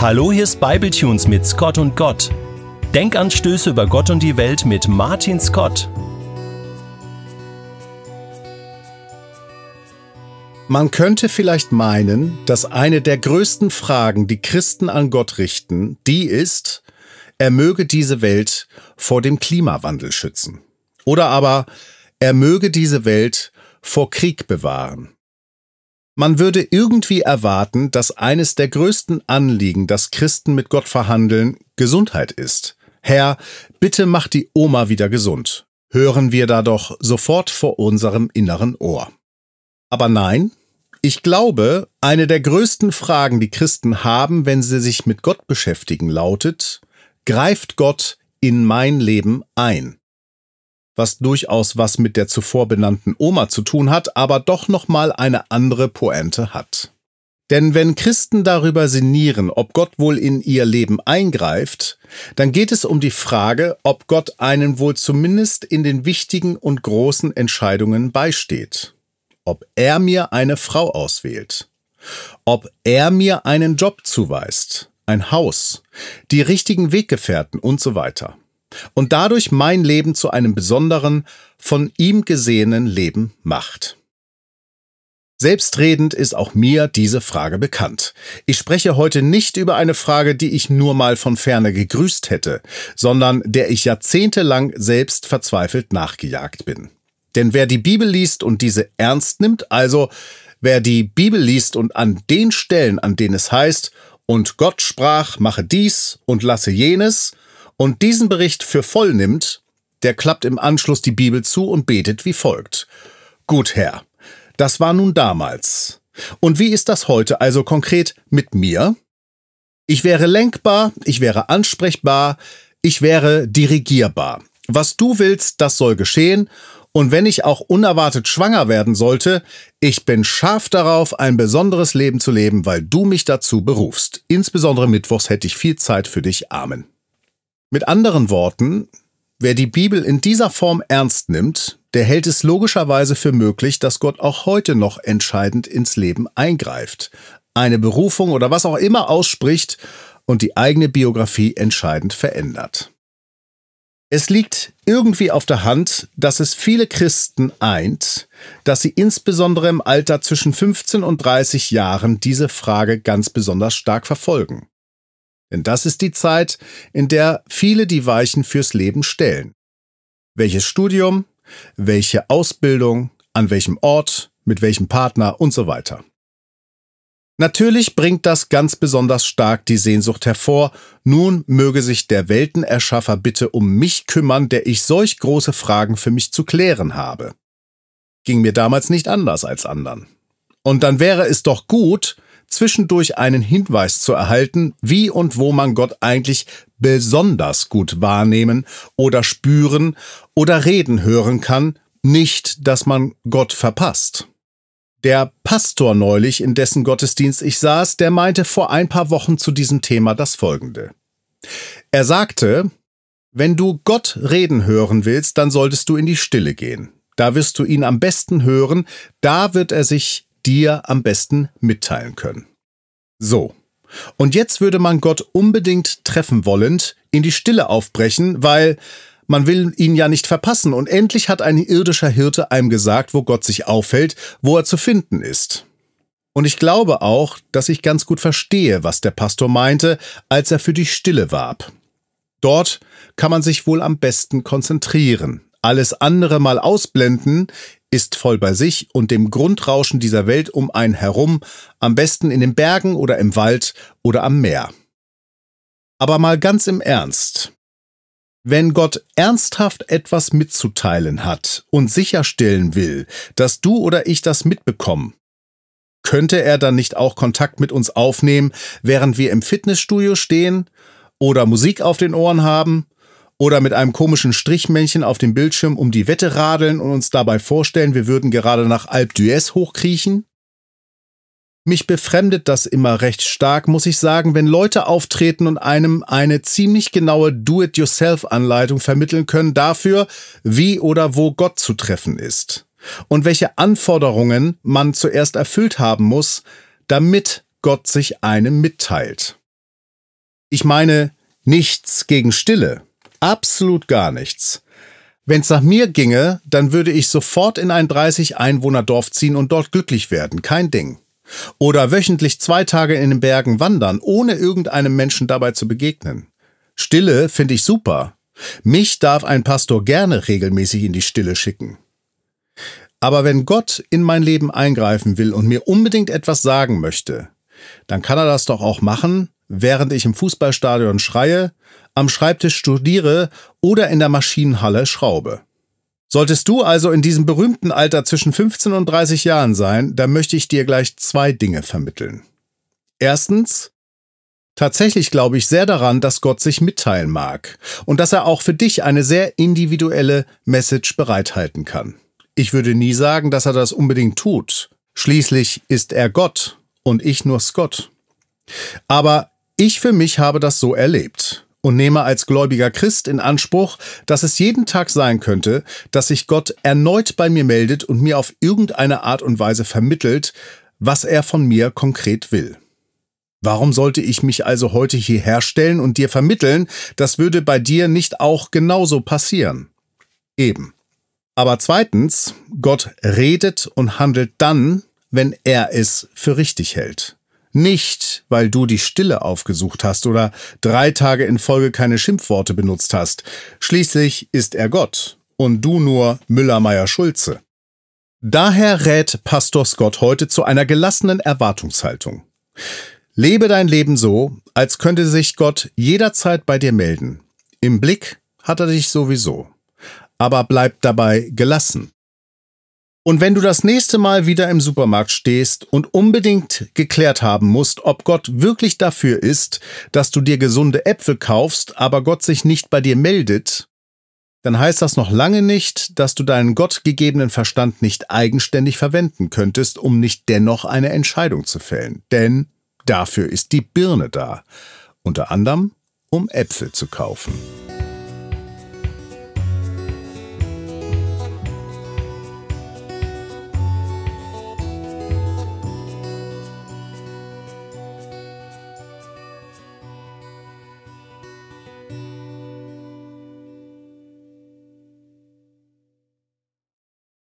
Hallo, hier ist Bibletunes mit Scott und Gott. Denkanstöße über Gott und die Welt mit Martin Scott. Man könnte vielleicht meinen, dass eine der größten Fragen, die Christen an Gott richten, die ist, er möge diese Welt vor dem Klimawandel schützen. Oder aber, er möge diese Welt vor Krieg bewahren. Man würde irgendwie erwarten, dass eines der größten Anliegen, das Christen mit Gott verhandeln, Gesundheit ist. Herr, bitte mach die Oma wieder gesund. Hören wir da doch sofort vor unserem inneren Ohr. Aber nein, ich glaube, eine der größten Fragen, die Christen haben, wenn sie sich mit Gott beschäftigen, lautet, greift Gott in mein Leben ein? Was durchaus was mit der zuvor benannten Oma zu tun hat, aber doch nochmal eine andere Pointe hat. Denn wenn Christen darüber sinnieren, ob Gott wohl in ihr Leben eingreift, dann geht es um die Frage, ob Gott einen wohl zumindest in den wichtigen und großen Entscheidungen beisteht. Ob er mir eine Frau auswählt. Ob er mir einen Job zuweist, ein Haus, die richtigen Weggefährten und so weiter und dadurch mein Leben zu einem besonderen, von ihm gesehenen Leben macht. Selbstredend ist auch mir diese Frage bekannt. Ich spreche heute nicht über eine Frage, die ich nur mal von ferne gegrüßt hätte, sondern der ich jahrzehntelang selbst verzweifelt nachgejagt bin. Denn wer die Bibel liest und diese ernst nimmt, also wer die Bibel liest und an den Stellen, an denen es heißt, und Gott sprach, mache dies und lasse jenes, und diesen Bericht für voll nimmt, der klappt im Anschluss die Bibel zu und betet wie folgt. Gut, Herr, das war nun damals. Und wie ist das heute also konkret mit mir? Ich wäre lenkbar, ich wäre ansprechbar, ich wäre dirigierbar. Was du willst, das soll geschehen, und wenn ich auch unerwartet schwanger werden sollte, ich bin scharf darauf, ein besonderes Leben zu leben, weil du mich dazu berufst. Insbesondere Mittwochs hätte ich viel Zeit für dich. Amen. Mit anderen Worten, wer die Bibel in dieser Form ernst nimmt, der hält es logischerweise für möglich, dass Gott auch heute noch entscheidend ins Leben eingreift, eine Berufung oder was auch immer ausspricht und die eigene Biografie entscheidend verändert. Es liegt irgendwie auf der Hand, dass es viele Christen eint, dass sie insbesondere im Alter zwischen 15 und 30 Jahren diese Frage ganz besonders stark verfolgen. Denn das ist die Zeit, in der viele die Weichen fürs Leben stellen. Welches Studium, welche Ausbildung, an welchem Ort, mit welchem Partner und so weiter. Natürlich bringt das ganz besonders stark die Sehnsucht hervor, nun möge sich der Weltenerschaffer bitte um mich kümmern, der ich solch große Fragen für mich zu klären habe. Ging mir damals nicht anders als anderen. Und dann wäre es doch gut, zwischendurch einen Hinweis zu erhalten, wie und wo man Gott eigentlich besonders gut wahrnehmen oder spüren oder reden hören kann, nicht, dass man Gott verpasst. Der Pastor neulich, in dessen Gottesdienst ich saß, der meinte vor ein paar Wochen zu diesem Thema das folgende. Er sagte, wenn du Gott reden hören willst, dann solltest du in die Stille gehen. Da wirst du ihn am besten hören, da wird er sich dir am besten mitteilen können. So. Und jetzt würde man Gott unbedingt treffen wollend in die Stille aufbrechen, weil man will ihn ja nicht verpassen und endlich hat ein irdischer Hirte einem gesagt, wo Gott sich aufhält, wo er zu finden ist. Und ich glaube auch, dass ich ganz gut verstehe, was der Pastor meinte, als er für die Stille warb. Dort kann man sich wohl am besten konzentrieren, alles andere mal ausblenden, ist voll bei sich und dem Grundrauschen dieser Welt um einen herum, am besten in den Bergen oder im Wald oder am Meer. Aber mal ganz im Ernst. Wenn Gott ernsthaft etwas mitzuteilen hat und sicherstellen will, dass du oder ich das mitbekommen, könnte er dann nicht auch Kontakt mit uns aufnehmen, während wir im Fitnessstudio stehen oder Musik auf den Ohren haben oder mit einem komischen Strichmännchen auf dem Bildschirm um die Wette radeln und uns dabei vorstellen, wir würden gerade nach Alp d'Huez hochkriechen? Mich befremdet das immer recht stark, muss ich sagen, wenn Leute auftreten und einem eine ziemlich genaue Do-it-yourself-Anleitung vermitteln können dafür, wie oder wo Gott zu treffen ist und welche Anforderungen man zuerst erfüllt haben muss, damit Gott sich einem mitteilt. Ich meine nichts gegen Stille. Absolut gar nichts. Wenn's nach mir ginge, dann würde ich sofort in ein 30-Einwohner-Dorf ziehen und dort glücklich werden. Kein Ding. Oder wöchentlich zwei Tage in den Bergen wandern, ohne irgendeinem Menschen dabei zu begegnen. Stille finde ich super. Mich darf ein Pastor gerne regelmäßig in die Stille schicken. Aber wenn Gott in mein Leben eingreifen will und mir unbedingt etwas sagen möchte, dann kann er das doch auch machen, während ich im Fußballstadion schreie, am Schreibtisch studiere oder in der Maschinenhalle schraube. Solltest du also in diesem berühmten Alter zwischen 15 und 30 Jahren sein, dann möchte ich dir gleich zwei Dinge vermitteln. Erstens, tatsächlich glaube ich sehr daran, dass Gott sich mitteilen mag und dass er auch für dich eine sehr individuelle Message bereithalten kann. Ich würde nie sagen, dass er das unbedingt tut. Schließlich ist er Gott und ich nur Scott. Aber ich für mich habe das so erlebt und nehme als gläubiger Christ in Anspruch, dass es jeden Tag sein könnte, dass sich Gott erneut bei mir meldet und mir auf irgendeine Art und Weise vermittelt, was er von mir konkret will. Warum sollte ich mich also heute hierher stellen und dir vermitteln, das würde bei dir nicht auch genauso passieren? Eben. Aber zweitens, Gott redet und handelt dann, wenn er es für richtig hält. Nicht, weil du die Stille aufgesucht hast oder drei Tage in Folge keine Schimpfworte benutzt hast. Schließlich ist er Gott und du nur Müller-Meyer-Schulze. Daher rät Pastor Scott heute zu einer gelassenen Erwartungshaltung. Lebe dein Leben so, als könnte sich Gott jederzeit bei dir melden. Im Blick hat er dich sowieso. Aber bleib dabei gelassen. Und wenn du das nächste Mal wieder im Supermarkt stehst und unbedingt geklärt haben musst, ob Gott wirklich dafür ist, dass du dir gesunde Äpfel kaufst, aber Gott sich nicht bei dir meldet, dann heißt das noch lange nicht, dass du deinen gottgegebenen Verstand nicht eigenständig verwenden könntest, um nicht dennoch eine Entscheidung zu fällen. Denn dafür ist die Birne da. Unter anderem, um Äpfel zu kaufen.